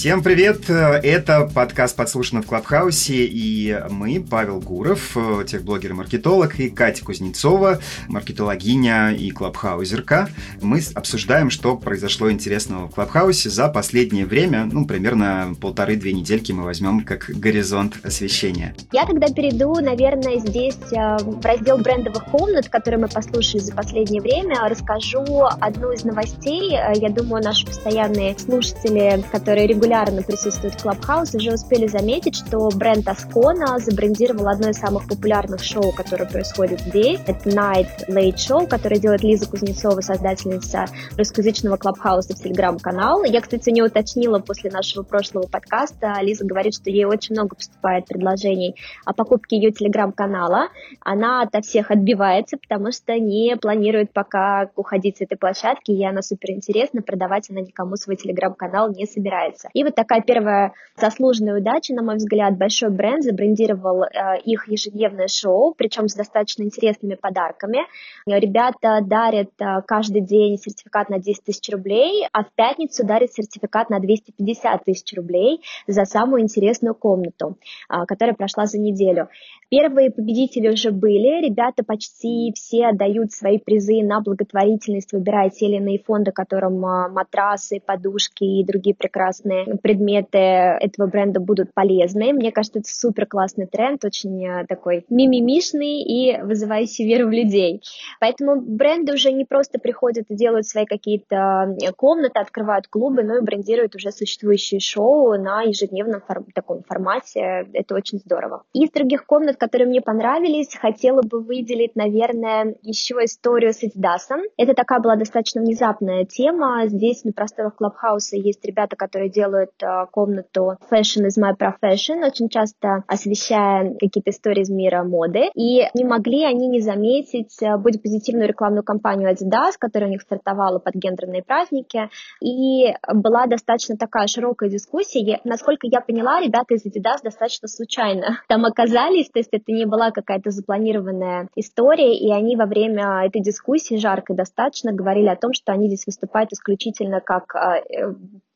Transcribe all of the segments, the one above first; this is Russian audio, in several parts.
Всем привет! Это подкаст «Подслушано в Клабхаусе» и мы, Павел Гуров, техблогер и маркетолог, и Катя Кузнецова, маркетологиня и клабхаузерка. Мы обсуждаем, что произошло интересного в Клабхаусе за последнее время, ну, примерно полторы-две недельки мы возьмем как горизонт освещения. Я тогда перейду, наверное, здесь э, в раздел брендовых комнат, которые мы послушали за последнее время, расскажу одну из новостей. Э, я думаю, наши постоянные слушатели, которые регулярно присутствуют в Clubhouse, уже успели заметить, что бренд Ascona забрендировал одно из самых популярных шоу, которое происходит здесь. Это Night Late Show, которое делает Лиза Кузнецова, создательница русскоязычного Clubhouse в Телеграм-канал. Я, кстати, не уточнила после нашего прошлого подкаста. Лиза говорит, что ей очень много поступает предложений о покупке ее Телеграм-канала. Она от всех отбивается, потому что не планирует пока уходить с этой площадки. Ей она супер интересна, продавать она никому свой Телеграм-канал не собирается. И вот такая первая заслуженная удача, на мой взгляд, большой бренд забрендировал э, их ежедневное шоу, причем с достаточно интересными подарками. Ребята дарят э, каждый день сертификат на 10 тысяч рублей, а в пятницу дарят сертификат на 250 тысяч рублей за самую интересную комнату, э, которая прошла за неделю. Первые победители уже были, ребята почти все отдают свои призы на благотворительность, выбирая те или иные фонды, которым э, матрасы, подушки и другие прекрасные предметы этого бренда будут полезны. Мне кажется, это супер классный тренд, очень э, такой мимимишный и вызывающий веру в людей. Поэтому бренды уже не просто приходят и делают свои какие-то э, комнаты, открывают клубы, но и брендируют уже существующие шоу на ежедневном фор- таком формате. Это очень здорово. Из других комнат, которые мне понравились, хотела бы выделить, наверное, еще историю с Adidas. Это такая была достаточно внезапная тема. Здесь на просторах Клабхауса есть ребята, которые делают делают э, комнату Fashion is my profession, очень часто освещая какие-то истории из мира моды. И не могли они не заметить э, быть позитивную рекламную кампанию Adidas, которая у них стартовала под гендерные праздники. И была достаточно такая широкая дискуссия. Насколько я поняла, ребята из Adidas достаточно случайно там оказались, то есть это не была какая-то запланированная история, и они во время этой дискуссии жаркой достаточно говорили о том, что они здесь выступают исключительно как э,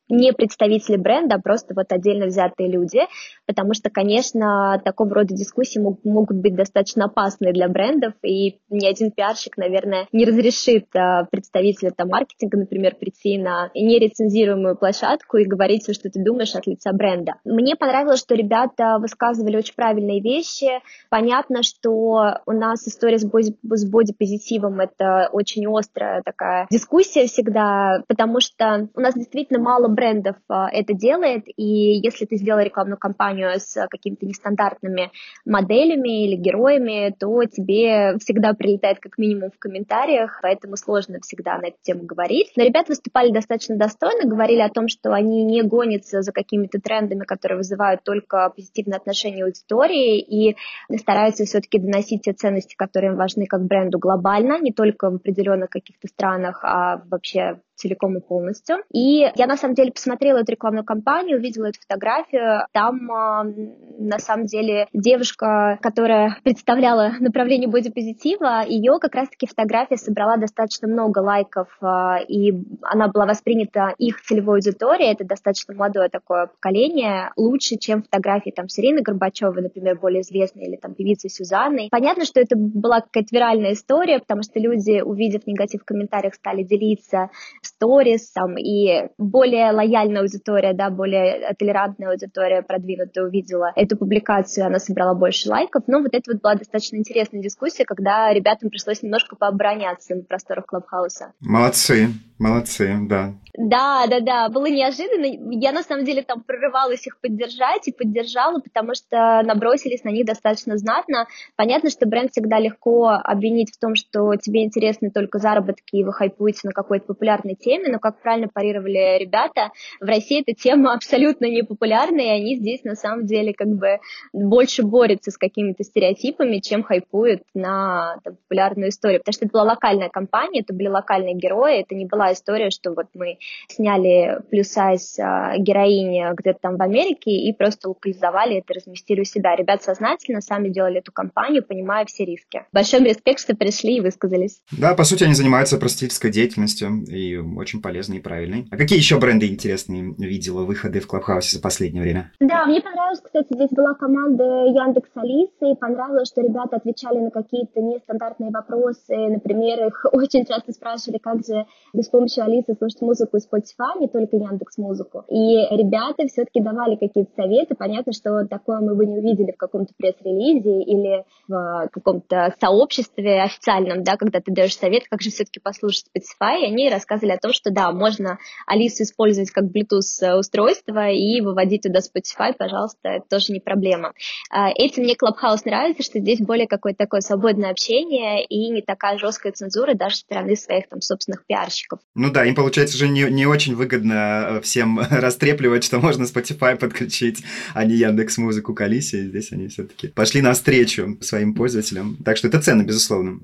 не представители бренда, а просто вот отдельно взятые люди, потому что, конечно, такого рода дискуссии мог, могут быть достаточно опасны для брендов, и ни один пиарщик, наверное, не разрешит а, представителю там, маркетинга, например, прийти на нерецензируемую площадку и говорить все, что ты думаешь от лица бренда. Мне понравилось, что ребята высказывали очень правильные вещи. Понятно, что у нас история с, боди, с бодипозитивом — это очень острая такая дискуссия всегда, потому что у нас действительно мало брендов а, это делает, и если ты сделал рекламную кампанию с какими-то нестандартными моделями или героями, то тебе всегда прилетает как минимум в комментариях, поэтому сложно всегда на эту тему говорить. Но ребята выступали достаточно достойно, говорили о том, что они не гонятся за какими-то трендами, которые вызывают только позитивное отношение аудитории, и стараются все-таки доносить те ценности, которые им важны как бренду глобально, не только в определенных каких-то странах, а вообще целиком и полностью. И я на самом деле посмотрела эту рекламную кампанию, увидела эту фотографию. Там а, на самом деле девушка, которая представляла направление бодипозитива, ее как раз-таки фотография собрала достаточно много лайков, а, и она была воспринята их целевой аудиторией, это достаточно молодое такое поколение, лучше, чем фотографии там с Ириной Горбачевой, например, более известной, или там певицы Сюзанной. Понятно, что это была какая-то виральная история, потому что люди, увидев негатив в комментариях, стали делиться сторис, там, и более лояльная аудитория, да, более толерантная аудитория продвинутая увидела эту публикацию, она собрала больше лайков, но вот это вот была достаточно интересная дискуссия, когда ребятам пришлось немножко пообороняться на просторах Клабхауса. Молодцы, молодцы, да. Да, да, да, было неожиданно. Я на самом деле там прорывалась их поддержать и поддержала, потому что набросились на них достаточно знатно. Понятно, что бренд всегда легко обвинить в том, что тебе интересны только заработки, и вы хайпуете на какой-то популярной теме, но как правильно парировали ребята, в России эта тема абсолютно не популярна, и они здесь на самом деле как бы больше борются с какими-то стереотипами, чем хайпуют на там, популярную историю. Потому что это была локальная компания, это были локальные герои, это не была история, что вот мы сняли плюс-сайз героини где-то там в Америке и просто локализовали это, разместили у себя. Ребят сознательно сами делали эту кампанию, понимая все риски. Большой респект, что пришли и высказались. Да, по сути, они занимаются просветительской деятельностью и очень полезной и правильной. А какие еще бренды интересные видела выходы в Клабхаусе за последнее время? Да, мне понравилось, кстати, здесь была команда Яндекс Алисы, и понравилось, что ребята отвечали на какие-то нестандартные вопросы. Например, их очень часто спрашивали, как же с помощью Алисы слушать музыку из Spotify, не только Яндекс Музыку. И ребята все-таки давали какие-то советы. Понятно, что такое мы бы не увидели в каком-то пресс-релизе или в каком-то сообществе официальном, да, когда ты даешь совет, как же все-таки послушать Spotify. И они рассказывали о том, что да, можно Алису использовать как Bluetooth устройство и выводить туда Spotify, пожалуйста, это тоже не проблема. А, этим мне Clubhouse нравится, что здесь более какое-то такое свободное общение и не такая жесткая цензура даже со стороны своих там собственных пиарщиков. Ну да, им получается уже не, не очень выгодно э, всем растрепливать, что можно Spotify подключить, а не Яндекс Музыку к Алисе. Здесь они все-таки пошли навстречу своим пользователям. Так что это ценно, безусловно.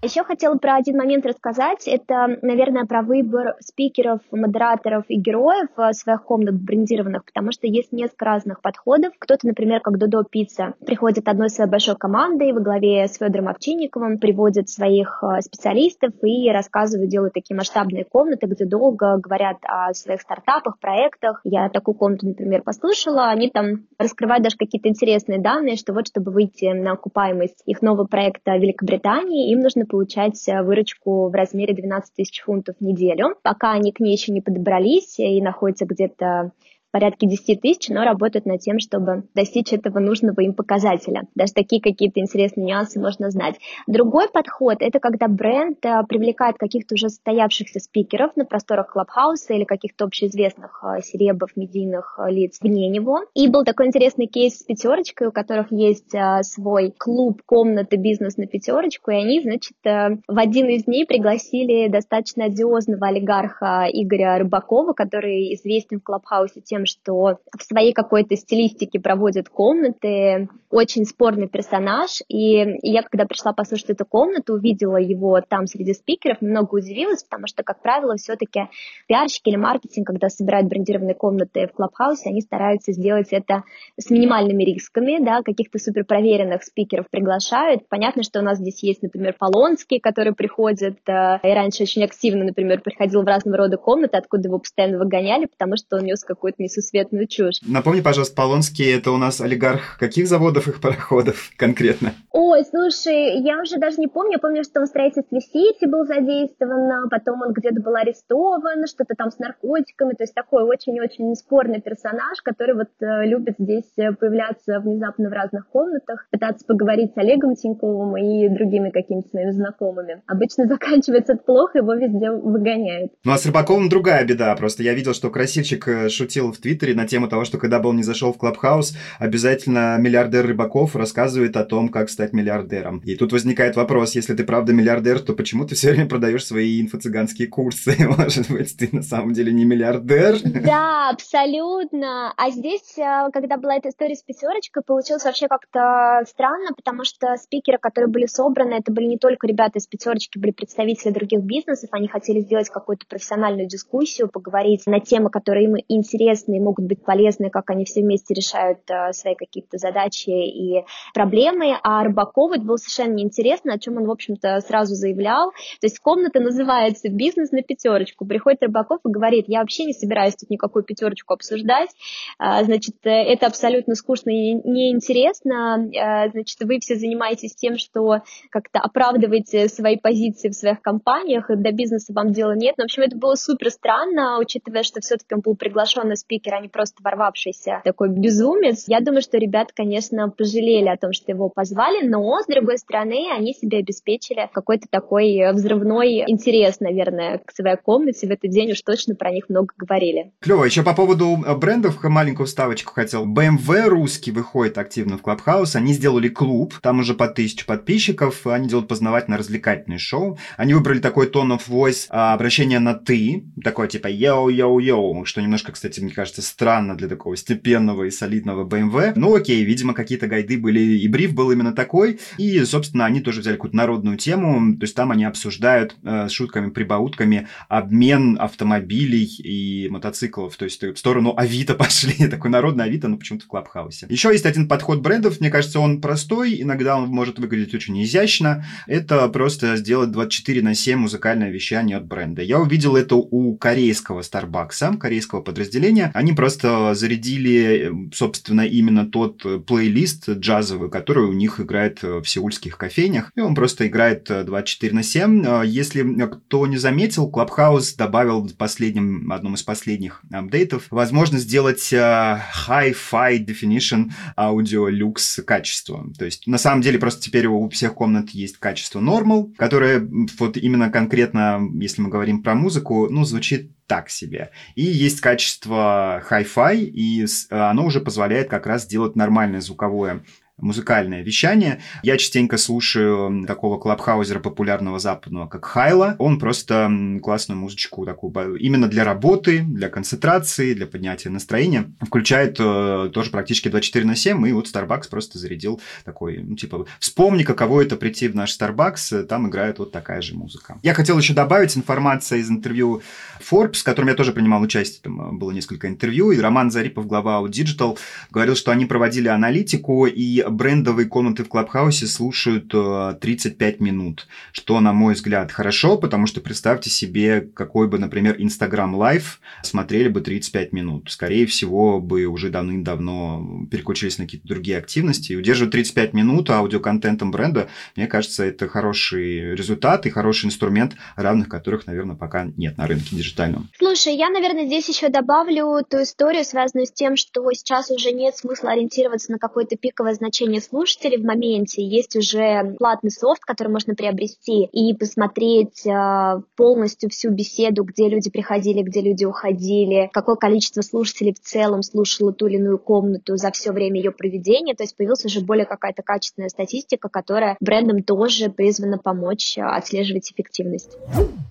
Еще хотела про один момент рассказать. Это, наверное, про выбор спикеров, модераторов и героев э, своих комнат брендированных, потому что есть несколько разных подходов. Кто-то, например, как Додо Пицца, приходит одной своей большой командой во главе с Федором Овчинниковым, приводит своих э, специалистов и рассказывают, делают такие масштабные комнаты, где долго говорят о своих стартапах, проектах. Я такую комнату, например, послушала. Они там раскрывают даже какие-то интересные данные, что вот, чтобы выйти на окупаемость их нового проекта в Великобритании, им нужно получать э, выручку в размере 12 тысяч фунтов в неделю. Пока они к ней еще не подобрались и находятся где-то порядке 10 тысяч, но работают над тем, чтобы достичь этого нужного им показателя. Даже такие какие-то интересные нюансы можно знать. Другой подход — это когда бренд э, привлекает каких-то уже состоявшихся спикеров на просторах Клабхауса или каких-то общеизвестных э, серебов, медийных э, лиц вне него. И был такой интересный кейс с пятерочкой, у которых есть свой клуб, комната, бизнес на пятерочку, и они, значит, в один из дней пригласили достаточно одиозного олигарха Игоря Рыбакова, который известен в Клабхаусе тем, что в своей какой-то стилистике проводит комнаты, очень спорный персонаж, и я, когда пришла послушать эту комнату, увидела его там среди спикеров, немного удивилась, потому что, как правило, все-таки пиарщики или маркетинг, когда собирают брендированные комнаты в Клабхаусе, они стараются сделать это с минимальными рисками, да, каких-то суперпроверенных спикеров приглашают. Понятно, что у нас здесь есть, например, Полонский, который приходит, э, и раньше очень активно, например, приходил в разного рода комнаты, откуда его постоянно выгоняли, потому что он нес какую-то несусветную чушь. Напомни, пожалуйста, Полонский это у нас олигарх каких заводов их пароходов конкретно? Ой, слушай, я уже даже не помню. Я помню, что он в строительстве Сити был задействован, потом он где-то был арестован, что-то там с наркотиками. То есть такой очень-очень спорный персонаж, который вот э, любит здесь э, появляться внезапно в разных комнатах, пытаться поговорить с Олегом Тиньковым и другими какими-то своими знакомыми. Обычно заканчивается это плохо, его везде выгоняют. Ну а с Рыбаковым другая беда. Просто я видел, что красивчик э, шутил в Твиттере на тему того, что когда бы он не зашел в Клабхаус, обязательно миллиардер Рыбаков рассказывает о том, как стать миллиардером. И тут возникает вопрос, если ты правда миллиардер, то почему ты все время продаешь свои инфо-цыганские курсы? Может быть, ты на самом деле не миллиардер? Да, абсолютно. А здесь, э, когда была эта история с пятерочкой, получилось вообще как-то странно, потому что спикеры, которые были собраны, это были не только ребята из пятерочки, были представители других бизнесов, они хотели сделать какую-то профессиональную дискуссию, поговорить на темы, которые им интересны и могут быть полезны, как они все вместе решают э, свои какие-то задачи и проблемы. А Рыбаков это было совершенно неинтересно, о чем он, в общем-то, сразу заявлял. То есть комната называется «Бизнес на пятерочку». Приходит Рыбаков и говорит, я вообще не собираюсь тут никакую пятерочку обсуждать, а, значит, это абсолютно скучно и неинтересно, а, значит, вы все занимаетесь тем, что как-то оправдываете свои позиции в своих компаниях, до бизнеса вам дела нет. Но, в общем, это было супер странно, учитывая, что все-таки он был приглашенный спикер, а не просто ворвавшийся такой безумец. Я думаю, что ребят, конечно, пожалели о том, что его позвали, но, с другой стороны, они себе обеспечили какой-то такой взрывной интерес, наверное, к своей комнате. В этот день уж точно про них много говорили. Клево. Еще по поводу э, брендов маленькую вставочку хотел. BMW русский выходит активно в Клабхаус. Они сделали клуб, там уже по тысячу подписчиков. Они делают познавательно-развлекательное шоу. Они выбрали такой tone of voice, а, обращение на «ты», такое типа «yo-yo-yo», что немножко, кстати, мне кажется, кажется, странно для такого степенного и солидного BMW. Ну окей, видимо, какие-то гайды были, и бриф был именно такой. И, собственно, они тоже взяли какую-то народную тему, то есть там они обсуждают э, шутками, прибаутками обмен автомобилей и мотоциклов, то есть в сторону Авито пошли, такой народный Авито, но почему-то в Клабхаусе. Еще есть один подход брендов, мне кажется, он простой, иногда он может выглядеть очень изящно. Это просто сделать 24 на 7 музыкальное вещание от бренда. Я увидел это у корейского Starbucks, корейского подразделения. Они просто зарядили, собственно, именно тот плейлист джазовый, который у них играет в сеульских кофейнях. И он просто играет 24 на 7. Если кто не заметил, Clubhouse добавил в последнем, одном из последних апдейтов возможность сделать Hi-Fi Definition Audio Lux качество. То есть, на самом деле, просто теперь у всех комнат есть качество Normal, которое вот именно конкретно, если мы говорим про музыку, ну, звучит так себе. И есть качество Hi-Fi, и оно уже позволяет как раз сделать нормальное звуковое музыкальное вещание. Я частенько слушаю такого клабхаузера популярного западного, как Хайла. Он просто классную музычку такую именно для работы, для концентрации, для поднятия настроения включает э, тоже практически 24 на 7. И вот Starbucks просто зарядил такой, ну, типа, вспомни, каково это прийти в наш Starbucks, там играет вот такая же музыка. Я хотел еще добавить информация из интервью Forbes, в котором я тоже принимал участие, там было несколько интервью, и Роман Зарипов, глава Digital, говорил, что они проводили аналитику, и брендовые комнаты в Клабхаусе слушают 35 э, минут, что, на мой взгляд, хорошо, потому что представьте себе, какой бы, например, Instagram Live смотрели бы 35 минут. Скорее всего, бы уже давным-давно переключились на какие-то другие активности. И удерживать 35 минут аудиоконтентом бренда, мне кажется, это хороший результат и хороший инструмент, равных которых, наверное, пока нет на рынке диджитальном. Слушай, я, наверное, здесь еще добавлю ту историю, связанную с тем, что сейчас уже нет смысла ориентироваться на какое-то пиковое значение значение слушателей в моменте. Есть уже платный софт, который можно приобрести и посмотреть э, полностью всю беседу, где люди приходили, где люди уходили, какое количество слушателей в целом слушало ту или иную комнату за все время ее проведения. То есть появилась уже более какая-то качественная статистика, которая брендам тоже призвана помочь э, отслеживать эффективность.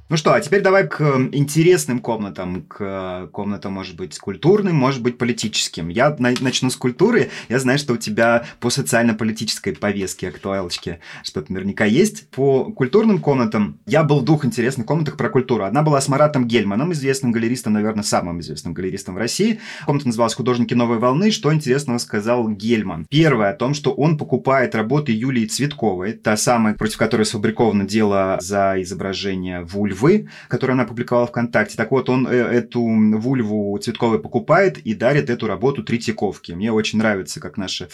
Ну что, а теперь давай к интересным комнатам, к комнатам, может быть, культурным, может быть, политическим. Я начну с культуры. Я знаю, что у тебя по социально-политической повестке актуалочки что-то наверняка есть. По культурным комнатам я был в двух интересных комнатах про культуру. Одна была с Маратом Гельманом, известным галеристом, наверное, самым известным галеристом в России. Комната называлась «Художники новой волны». Что интересного сказал Гельман? Первое, о том, что он покупает работы Юлии Цветковой, та самая, против которой сфабриковано дело за изображение вульв вульвы, которую она опубликовала ВКонтакте. Так вот, он э, эту вульву Цветковой покупает и дарит эту работу Третьяковке. Мне очень нравится, как наша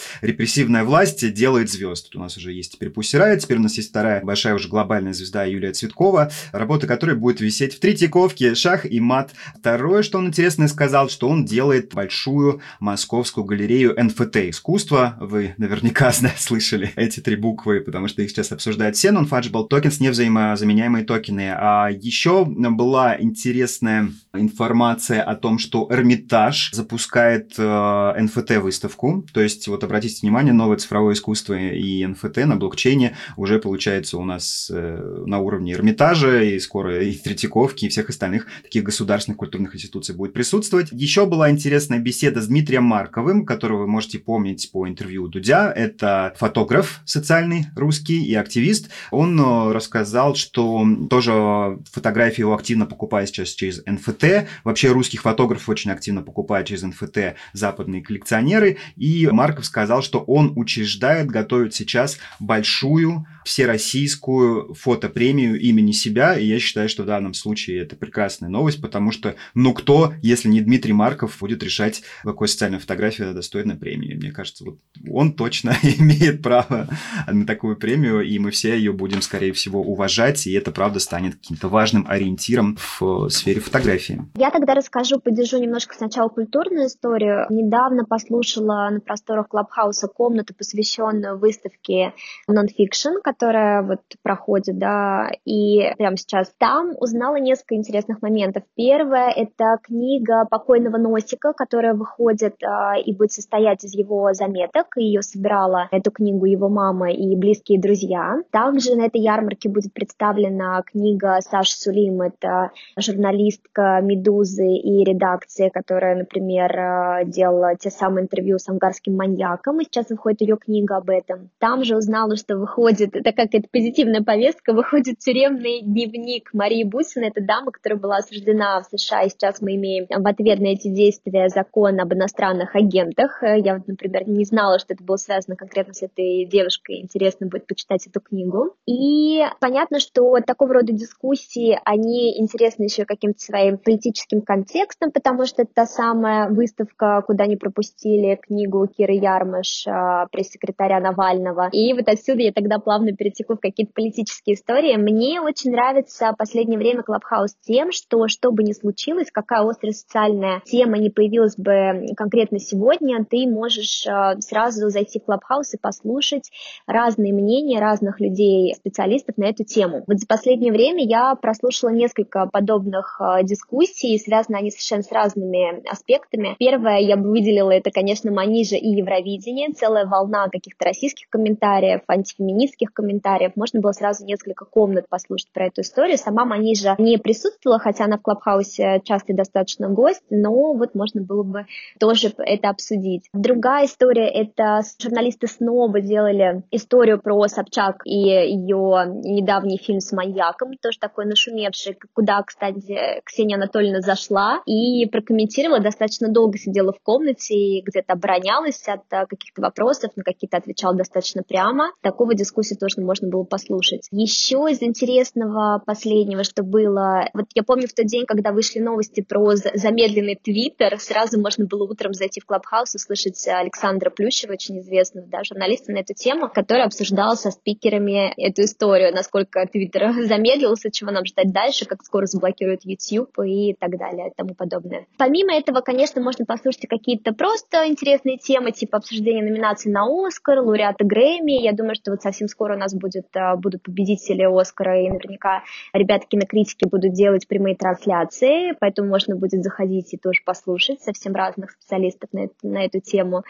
репрессивная власть делает звезд. Тут у нас уже есть теперь Пусси теперь у нас есть вторая большая уже глобальная звезда Юлия Цветкова, работа которой будет висеть в Третьяковке, шах и мат. Второе, что он интересно сказал, что он делает большую московскую галерею НФТ искусства. Вы наверняка слышали эти три буквы, потому что их сейчас обсуждают все non-fungible tokens, невзаимозаменяемые токены. А еще была интересная информация о том, что Эрмитаж запускает э, NFT-выставку. То есть, вот обратите внимание, новое цифровое искусство и NFT на блокчейне уже получается у нас э, на уровне Эрмитажа, и скоро и Третьяковки, и всех остальных таких государственных культурных институций будет присутствовать. Еще была интересная беседа с Дмитрием Марковым, которого вы можете помнить по интервью Дудя. Это фотограф социальный русский и активист. Он э, рассказал, что тоже фотографии его активно покупают сейчас через NFT. Вообще русских фотографов очень активно покупают через NFT западные коллекционеры. И Марков сказал, что он учреждает, готовит сейчас большую всероссийскую фотопремию имени себя. И я считаю, что в данном случае это прекрасная новость, потому что ну кто, если не Дмитрий Марков, будет решать, какой социальной фотографии достойна премии. Мне кажется, вот он точно имеет право на такую премию, и мы все ее будем, скорее всего, уважать, и это, правда, станет каким-то важным ориентиром в сфере фотографии. Я тогда расскажу, подержу немножко сначала культурную историю. Недавно послушала на просторах Клабхауса комнату, посвященную выставке Nonfiction, которая вот проходит, да, и прямо сейчас там узнала несколько интересных моментов. Первое — это книга покойного Носика, которая выходит а, и будет состоять из его заметок. Ее собирала эту книгу его мама и близкие друзья. Также на этой ярмарке будет представлена книга Саши Сулим, это журналистка «Медузы» и редакции, которая, например, а, делала те самые интервью с ангарским маньяком, и сейчас выходит ее книга об этом. Там же узнала, что выходит, это как это позитивная повестка, выходит тюремный дневник Марии Бусиной, это дама, которая была осуждена в США, и сейчас мы имеем в ответ на эти действия закон об иностранных агентах. Я, вот, например, не знала, что это было связано конкретно с этой девушкой, интересно будет почитать эту книгу. И понятно, что такого рода дискуссии, они интересны еще каким-то своим политическим контекстом, потому что это та самая выставка, куда не пропустили книгу Киры Ярмаш, а, пресс-секретаря Навального. И вот отсюда я тогда плавно перетеку в какие-то политические истории. Мне очень нравится в последнее время Клабхаус тем, что что бы ни случилось, какая острая социальная тема не появилась бы конкретно сегодня, ты можешь а, сразу зайти в Клабхаус и послушать разные мнения разных людей, специалистов на эту тему. Вот за последнее время я прослушала несколько подобных а, дискуссий, связаны они совершенно с разными аспектами. Первое, я бы выделила, это, конечно, Манижа и Евровидение, целая волна каких-то российских комментариев, антифеминистских комментариев. Можно было сразу несколько комнат послушать про эту историю. Сама Манижа не присутствовала, хотя она в Клабхаусе частый достаточно гость, но вот можно было бы тоже это обсудить. Другая история — это журналисты снова делали историю про Собчак и ее недавний фильм с маньяком, тоже такой нашумевший, куда, кстати, Ксения Анатольевна зашла и прокомментировала, достаточно долго сидела в комнате и где-то оборонялась от каких-то вопросов, на какие-то отвечала достаточно прямо. Такого дискуссии тоже можно было послушать. Еще из интересного последнего, что было, вот я помню в тот день, когда вышли новости про замедленный твиттер, сразу можно было утром зайти в Клабхаус и слышать Александра Плющева, очень известного да, журналиста на эту тему, который обсуждал со спикерами эту историю, насколько твиттер замедлился, чего нам ждать дальше, как скоро заблокируют YouTube и так далее и тому подобное. Помимо этого, конечно, можно послушать какие-то просто интересные темы, типа обсуждения номинаций на Оскар, лауреата Грэмми. Я думаю, что вот совсем скоро у нас будет, а, будут победители Оскара, и наверняка ребята кинокритики будут делать прямые трансляции, поэтому можно будет заходить и тоже послушать совсем разных специалистов на, на эту тему.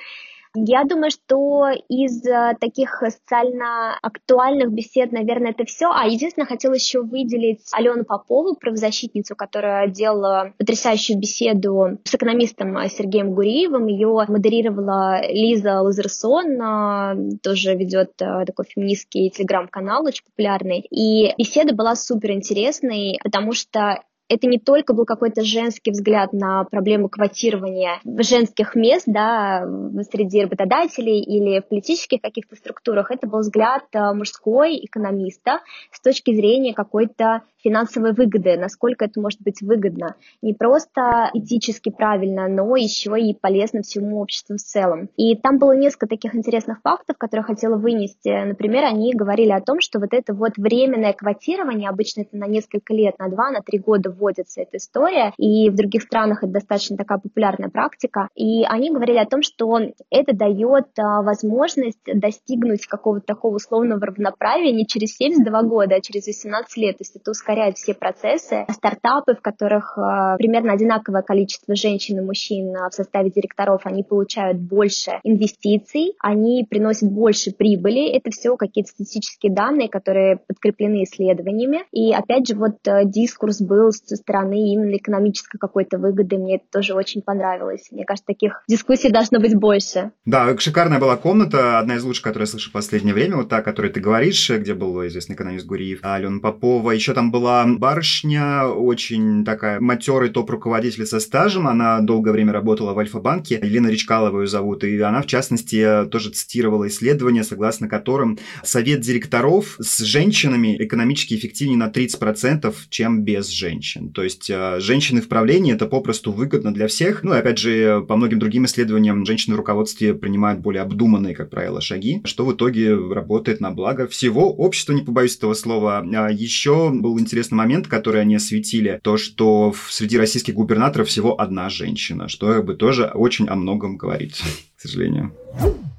Я думаю, что из э, таких социально актуальных бесед, наверное, это все. А единственное, хотела еще выделить Алену Попову, правозащитницу, которая делала потрясающую беседу с экономистом Сергеем Гуриевым. Ее модерировала Лиза Лазерсон, тоже ведет э, такой феминистский телеграм-канал, очень популярный. И беседа была супер интересной, потому что это не только был какой-то женский взгляд на проблему квотирования женских мест да, среди работодателей или в политических каких-то структурах, это был взгляд э, мужской экономиста с точки зрения какой-то финансовой выгоды, насколько это может быть выгодно. Не просто этически правильно, но еще и полезно всему обществу в целом. И там было несколько таких интересных фактов, которые хотела вынести. Например, они говорили о том, что вот это вот временное квотирование, обычно это на несколько лет, на два, на три года вводится эта история, и в других странах это достаточно такая популярная практика. И они говорили о том, что это дает а, возможность достигнуть какого-то такого условного равноправия не через 72 года, а через 18 лет. То есть это ускоряет ускоряет все процессы. Стартапы, в которых э, примерно одинаковое количество женщин и мужчин э, в составе директоров, они получают больше инвестиций, они приносят больше прибыли. Это все какие-то статистические данные, которые подкреплены исследованиями. И опять же, вот э, дискурс был со стороны именно экономической какой-то выгоды. Мне это тоже очень понравилось. Мне кажется, таких дискуссий должно быть больше. Да, шикарная была комната, одна из лучших, которую я слышу в последнее время, вот та, о которой ты говоришь, где был известный экономист Гуриев, Алена Попова. Еще там была барышня, очень такая матерый топ-руководитель со стажем. Она долгое время работала в Альфа-банке. Елена Речкалова ее зовут. И она, в частности, тоже цитировала исследование, согласно которым совет директоров с женщинами экономически эффективнее на 30%, чем без женщин. То есть э, женщины в правлении это попросту выгодно для всех. Ну и опять же, по многим другим исследованиям, женщины в руководстве принимают более обдуманные, как правило, шаги, что в итоге работает на благо всего общества, не побоюсь этого слова. А еще был интересный интересный момент, который они осветили, то, что среди российских губернаторов всего одна женщина, что как бы тоже очень о многом говорит, к сожалению.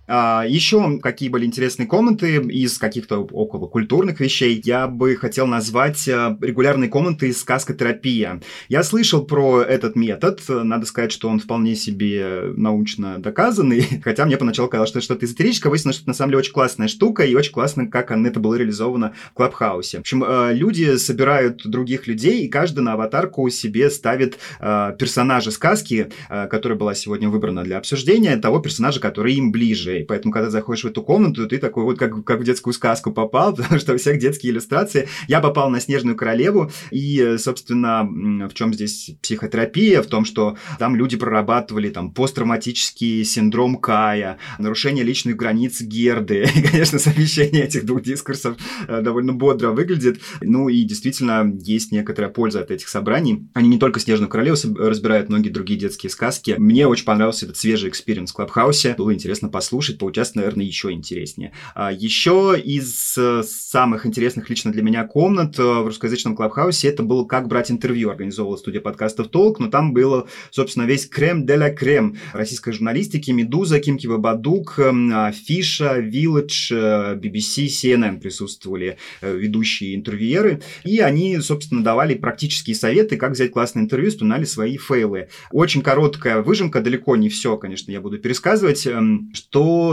А, еще какие были интересные комнаты из каких-то около культурных вещей, я бы хотел назвать э, регулярные комнаты из сказкотерапия. Я слышал про этот метод, надо сказать, что он вполне себе научно доказанный, хотя мне поначалу казалось, что что-то эзотерическое, выяснилось, что это на самом деле очень классная штука, и очень классно, как это было реализовано в Клабхаусе. В общем, э, люди собирают других людей, и каждый на аватарку себе ставит э, персонажа сказки, которая была сегодня выбрана для обсуждения, того персонажа, который им ближе и поэтому, когда заходишь в эту комнату, ты такой вот как, как в детскую сказку попал, потому что у всех детские иллюстрации. Я попал на Снежную Королеву, и, собственно, в чем здесь психотерапия? В том, что там люди прорабатывали там посттравматический синдром Кая, нарушение личных границ Герды. И, конечно, совмещение этих двух дискурсов э, довольно бодро выглядит. Ну и действительно есть некоторая польза от этих собраний. Они не только Снежную Королеву разбирают, многие другие детские сказки. Мне очень понравился этот свежий experience в Клабхаусе. Было интересно послушать послушать, поучаствовать, наверное, еще интереснее. А, еще из э, самых интересных лично для меня комнат э, в русскоязычном клабхаусе это было «Как брать интервью», организовывала студия подкастов «Толк», но там было, собственно, весь crème de la crème российской журналистики, «Медуза», Кимкибабадук, а, Фиша, Village, BBC, CNN присутствовали э, ведущие интервьюеры, и они, собственно, давали практические советы, как взять классное интервью, вспоминали свои фейлы. Очень короткая выжимка, далеко не все, конечно, я буду пересказывать, эм,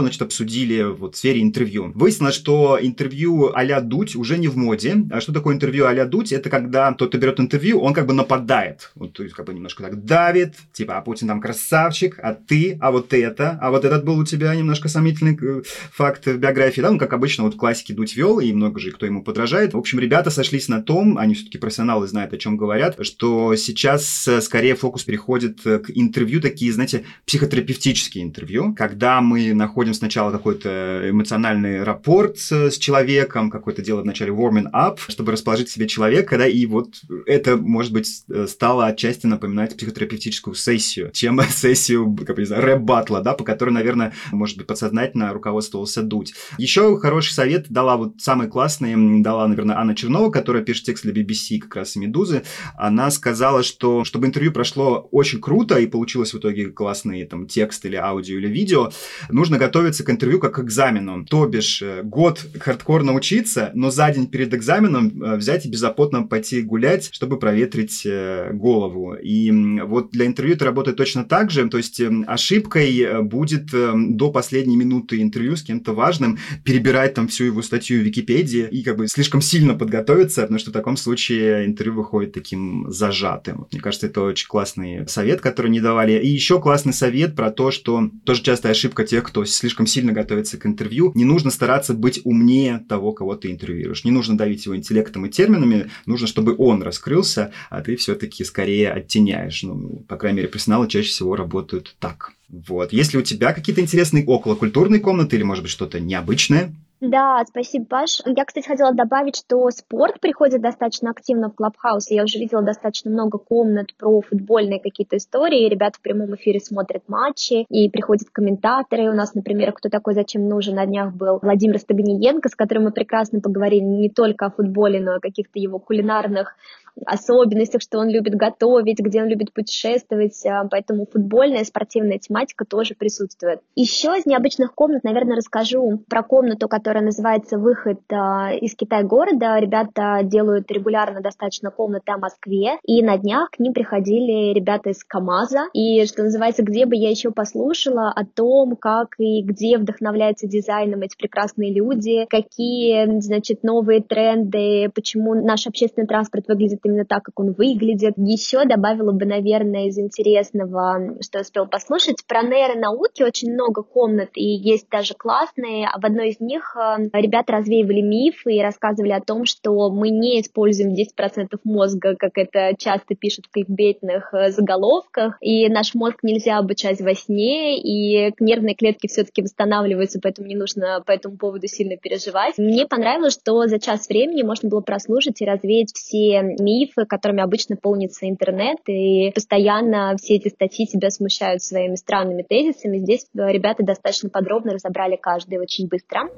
значит, обсудили вот в сфере интервью. Выяснилось, что интервью а-ля Дудь уже не в моде. А что такое интервью а-ля Дудь? Это когда кто-то берет интервью, он как бы нападает. Вот, то есть, как бы немножко так давит, типа, а Путин там красавчик, а ты, а вот это, а вот этот был у тебя немножко сомнительный э, факт в биографии, да, ну, как обычно, вот классики Дудь вел, и много же кто ему подражает. В общем, ребята сошлись на том, они все-таки профессионалы знают, о чем говорят, что сейчас э, скорее фокус переходит э, к интервью, такие, знаете, психотерапевтические интервью, когда мы находим сначала какой-то эмоциональный рапорт с, человеком, какое-то дело вначале warming up, чтобы расположить себе человека, да, и вот это, может быть, стало отчасти напоминать психотерапевтическую сессию, чем сессию, как бы, рэп-батла, да, по которой, наверное, может быть, подсознательно руководствовался Дудь. Еще хороший совет дала вот самый классный, дала, наверное, Анна Чернова, которая пишет текст для BBC, как раз и «Медузы». Она сказала, что чтобы интервью прошло очень круто и получилось в итоге классный там текст или аудио или видео, нужно готовиться к интервью как к экзамену. То бишь, э, год хардкорно учиться, но за день перед экзаменом э, взять и безопотно пойти гулять, чтобы проветрить э, голову. И вот для интервью это работает точно так же. То есть ошибкой будет до последней минуты интервью с кем-то важным перебирать там всю его статью в Википедии и как бы слишком сильно подготовиться, потому что в таком случае интервью выходит таким зажатым. Мне кажется, это очень классный совет, который не давали. И еще классный совет про то, что тоже частая ошибка тех, кто слишком сильно готовится к интервью, не нужно стараться быть умнее того, кого ты интервьюируешь. Не нужно давить его интеллектом и терминами, нужно, чтобы он раскрылся, а ты все-таки скорее оттеняешь. Ну, по крайней мере, профессионалы чаще всего работают так. Вот. Если у тебя какие-то интересные околокультурные комнаты или, может быть, что-то необычное, да, спасибо, Паш. Я, кстати, хотела добавить, что спорт приходит достаточно активно в Клабхаус. Я уже видела достаточно много комнат про футбольные какие-то истории. Ребята в прямом эфире смотрят матчи, и приходят комментаторы. У нас, например, кто такой, зачем нужен, на днях был Владимир Стагниенко, с которым мы прекрасно поговорили не только о футболе, но и о каких-то его кулинарных особенностях, что он любит готовить, где он любит путешествовать, а, поэтому футбольная, спортивная тематика тоже присутствует. Еще из необычных комнат, наверное, расскажу про комнату, которая называется «Выход а, из Китай-города». Ребята делают регулярно достаточно комнаты о Москве, и на днях к ним приходили ребята из КАМАЗа, и, что называется, где бы я еще послушала о том, как и где вдохновляются дизайном эти прекрасные люди, какие, значит, новые тренды, почему наш общественный транспорт выглядит именно так, как он выглядит. Еще добавила бы, наверное, из интересного, что я успел послушать, про нейронауки очень много комнат, и есть даже классные. А в одной из них э, ребята развеивали мифы и рассказывали о том, что мы не используем 10% мозга, как это часто пишут в кликбейтных э, заголовках, и наш мозг нельзя обучать во сне, и нервные клетки все-таки восстанавливаются, поэтому не нужно по этому поводу сильно переживать. Мне понравилось, что за час времени можно было прослушать и развеять все мифы мифы, которыми обычно полнится интернет, и постоянно все эти статьи тебя смущают своими странными тезисами. Здесь ребята достаточно подробно разобрали каждый очень быстро.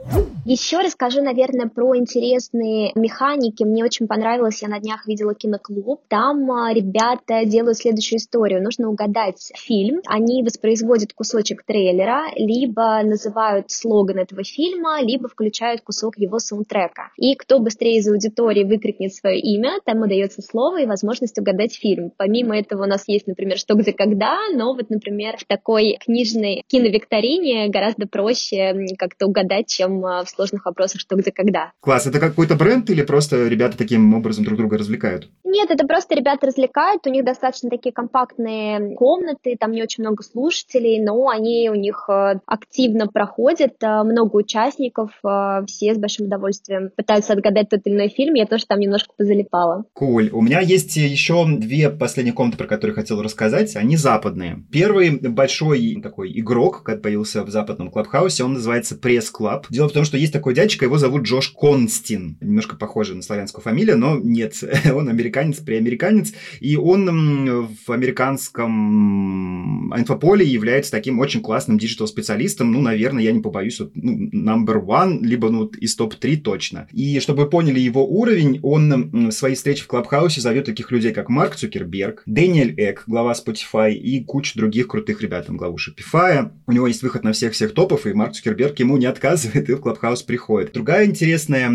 Еще расскажу, наверное, про интересные механики. Мне очень понравилось, я на днях видела киноклуб. Там а, ребята делают следующую историю. Нужно угадать фильм. Они воспроизводят кусочек трейлера, либо называют слоган этого фильма, либо включают кусок его саундтрека. И кто быстрее из аудитории выкрикнет свое имя, тому дается слово и возможность угадать фильм. Помимо этого у нас есть, например, «Что, где, когда», но вот, например, в такой книжной киновикторине гораздо проще как-то угадать, чем а, в сложных вопросах «Что, где, когда». Класс. Это какой-то бренд или просто ребята таким образом друг друга развлекают? Нет, это просто ребята развлекают. У них достаточно такие компактные комнаты, там не очень много слушателей, но они у них э, активно проходят, э, много участников, э, все с большим удовольствием пытаются отгадать тот или иной фильм. Я тоже там немножко позалипала. Cool. Cool. У меня есть еще две последние комнаты, про которые хотел рассказать. Они западные. Первый большой такой игрок, как появился в западном клабхаусе, он называется Press Club. Дело в том, что есть такой дядечка, его зовут Джош Констин. Немножко похоже на славянскую фамилию, но нет, он американец, преамериканец, и он в американском инфополе является таким очень классным диджитал-специалистом, ну, наверное, я не побоюсь, вот, ну, number one, либо, ну, из топ-3 точно. И чтобы вы поняли его уровень, он в своей встрече в Клабхаусе зовет таких людей, как Марк Цукерберг, Дэниэль Эк, глава Spotify, и куча других крутых ребят, там, главу Shopify. У него есть выход на всех-всех топов, и Марк Цукерберг ему не отказывает, и в Клабхаус приходит. Другая интересная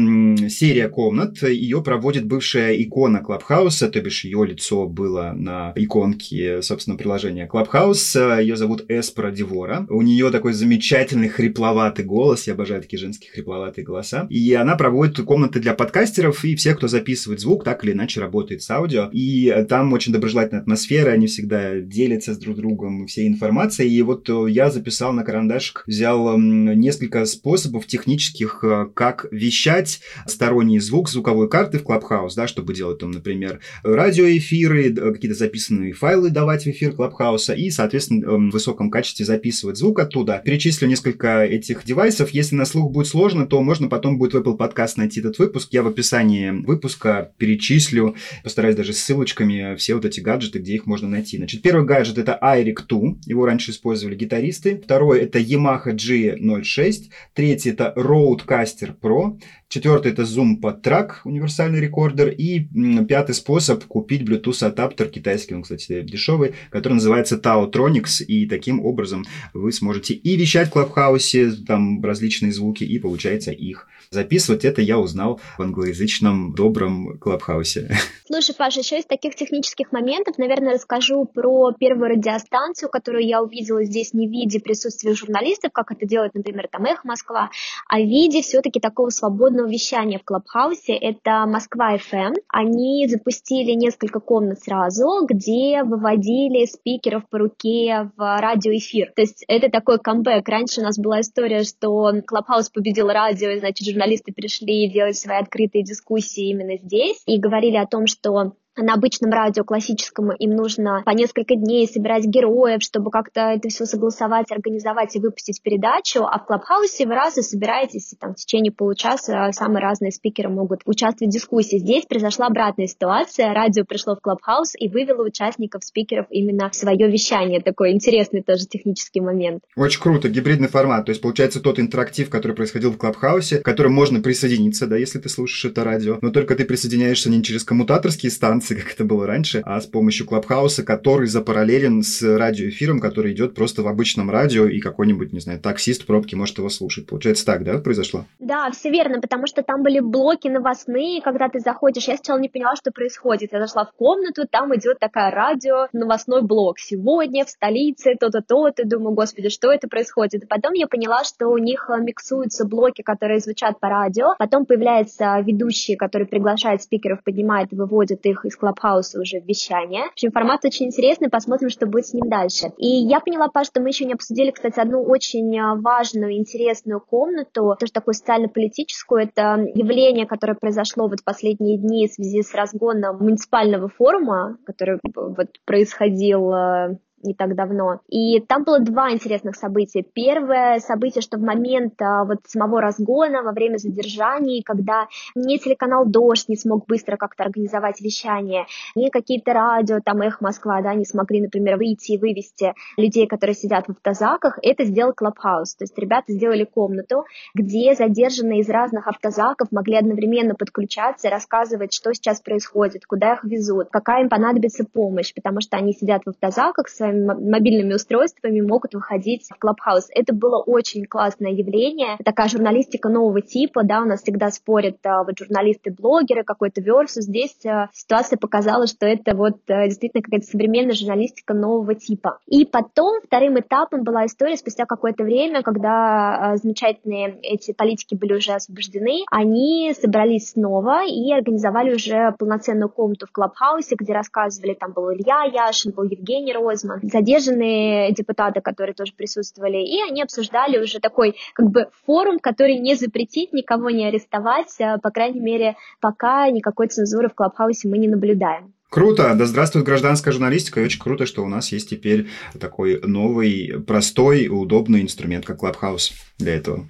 серия комнат, ее проводит бывшая икона Клабхауса, то бишь ее лицо было на иконке, собственно, приложения Клабхаус. Ее зовут Эспри Дивора. У нее такой замечательный хрипловатый голос, я обожаю такие женские хрипловатые голоса. И она проводит комнаты для подкастеров и всех, кто записывает звук, так или иначе работает с аудио. И там очень доброжелательная атмосфера, они всегда делятся с друг другом всей информацией. И вот я записал на карандашик, взял несколько способов технических, э, как вещать сторонний звук звуковой карты в Clubhouse, да, чтобы делать там, например, радиоэфиры, какие-то записанные файлы давать в эфир Клабхауса и, соответственно, эм, в высоком качестве записывать звук оттуда. Перечислю несколько этих девайсов. Если на слух будет сложно, то можно потом будет в Apple Podcast найти этот выпуск. Я в описании выпуска перечислю, постараюсь даже ссылочками все вот эти гаджеты, где их можно найти. Значит, первый гаджет это iRig 2, его раньше использовали гитаристы. Второй это Yamaha G06. Третий это Rodecaster Pro. Четвертый это Zoom под трак, универсальный рекордер. И пятый способ купить Bluetooth адаптер китайский, он, кстати, дешевый, который называется Taotronics. И таким образом вы сможете и вещать в Клабхаусе, там различные звуки, и получается их записывать. Это я узнал в англоязычном добром Клабхаусе. Слушай, Паша, еще из таких технических моментов, наверное, расскажу про первую радиостанцию, которую я увидела здесь не в виде присутствия журналистов, как это делает, например, там Эхо Москвы, а в виде все-таки такого свободного вещания в Клабхаусе. Это Москва FM. Они запустили несколько комнат сразу, где выводили спикеров по руке в радиоэфир. То есть это такой камбэк. Раньше у нас была история, что Клабхаус победил радио, и, значит, журналисты пришли делать свои открытые дискуссии именно здесь и говорили о том, что на обычном радио классическому им нужно по несколько дней собирать героев, чтобы как-то это все согласовать, организовать и выпустить передачу, а в Клабхаусе вы раз и собираетесь, и там в течение получаса самые разные спикеры могут участвовать в дискуссии. Здесь произошла обратная ситуация, радио пришло в Клабхаус и вывело участников, спикеров именно в свое вещание. Такой интересный тоже технический момент. Очень круто, гибридный формат, то есть получается тот интерактив, который происходил в Клабхаусе, к которому можно присоединиться, да, если ты слушаешь это радио, но только ты присоединяешься не через коммутаторские станции, трансляции, как это было раньше, а с помощью Клабхауса, который запараллелен с радиоэфиром, который идет просто в обычном радио, и какой-нибудь, не знаю, таксист в пробке может его слушать. Получается так, да, произошло? Да, все верно, потому что там были блоки новостные, когда ты заходишь, я сначала не поняла, что происходит. Я зашла в комнату, там идет такая радио, новостной блок. Сегодня в столице то-то, то-то. Думаю, господи, что это происходит? Потом я поняла, что у них э, миксуются блоки, которые звучат по радио. Потом появляется ведущий, который приглашает спикеров, поднимает и выводит их из Клабхауса уже вещание. В общем, формат очень интересный, посмотрим, что будет с ним дальше. И я поняла, Паш, что мы еще не обсудили, кстати, одну очень а, важную, интересную комнату, тоже такую социально-политическую. Это явление, которое произошло вот в последние дни в связи с разгоном муниципального форума, который вот происходил а, не так давно. И там было два интересных события. Первое событие, что в момент а, вот самого разгона, во время задержаний, когда ни телеканал «Дождь» не смог быстро как-то организовать вещание, ни какие-то радио, там «Эх, Москва», да, не смогли, например, выйти и вывести людей, которые сидят в автозаках, это сделал Clubhouse. То есть ребята сделали комнату, где задержанные из разных автозаков могли одновременно подключаться и рассказывать, что сейчас происходит, куда их везут, какая им понадобится помощь, потому что они сидят в автозаках своими мобильными устройствами, могут выходить в Clubhouse. Это было очень классное явление, такая журналистика нового типа, да, у нас всегда спорят а, вот журналисты-блогеры, какой-то версус. Здесь а, ситуация показала, что это вот а, действительно какая-то современная журналистика нового типа. И потом вторым этапом была история спустя какое-то время, когда замечательные эти политики были уже освобождены, они собрались снова и организовали уже полноценную комнату в Клабхаусе, где рассказывали, там был Илья Яшин, был Евгений Розман, задержанные депутаты, которые тоже присутствовали, и они обсуждали уже такой как бы форум, который не запретить, никого не арестовать, а, по крайней мере, пока никакой цензуры в Клабхаусе мы не наблюдаем. Круто! Да здравствует гражданская журналистика. И очень круто, что у нас есть теперь такой новый, простой, удобный инструмент, как Клабхаус для этого.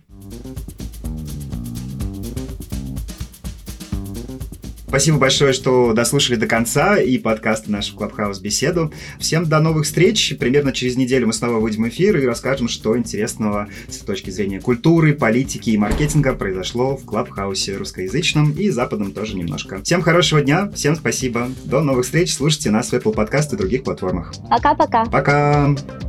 Спасибо большое, что дослушали до конца и подкасты нашу Клабхаус беседу. Всем до новых встреч. Примерно через неделю мы снова выйдем в эфир и расскажем, что интересного с точки зрения культуры, политики и маркетинга произошло в Клабхаусе русскоязычном и западном тоже немножко. Всем хорошего дня, всем спасибо. До новых встреч. Слушайте нас в Apple Podcast и других платформах. Пока-пока. Пока. -пока. Пока.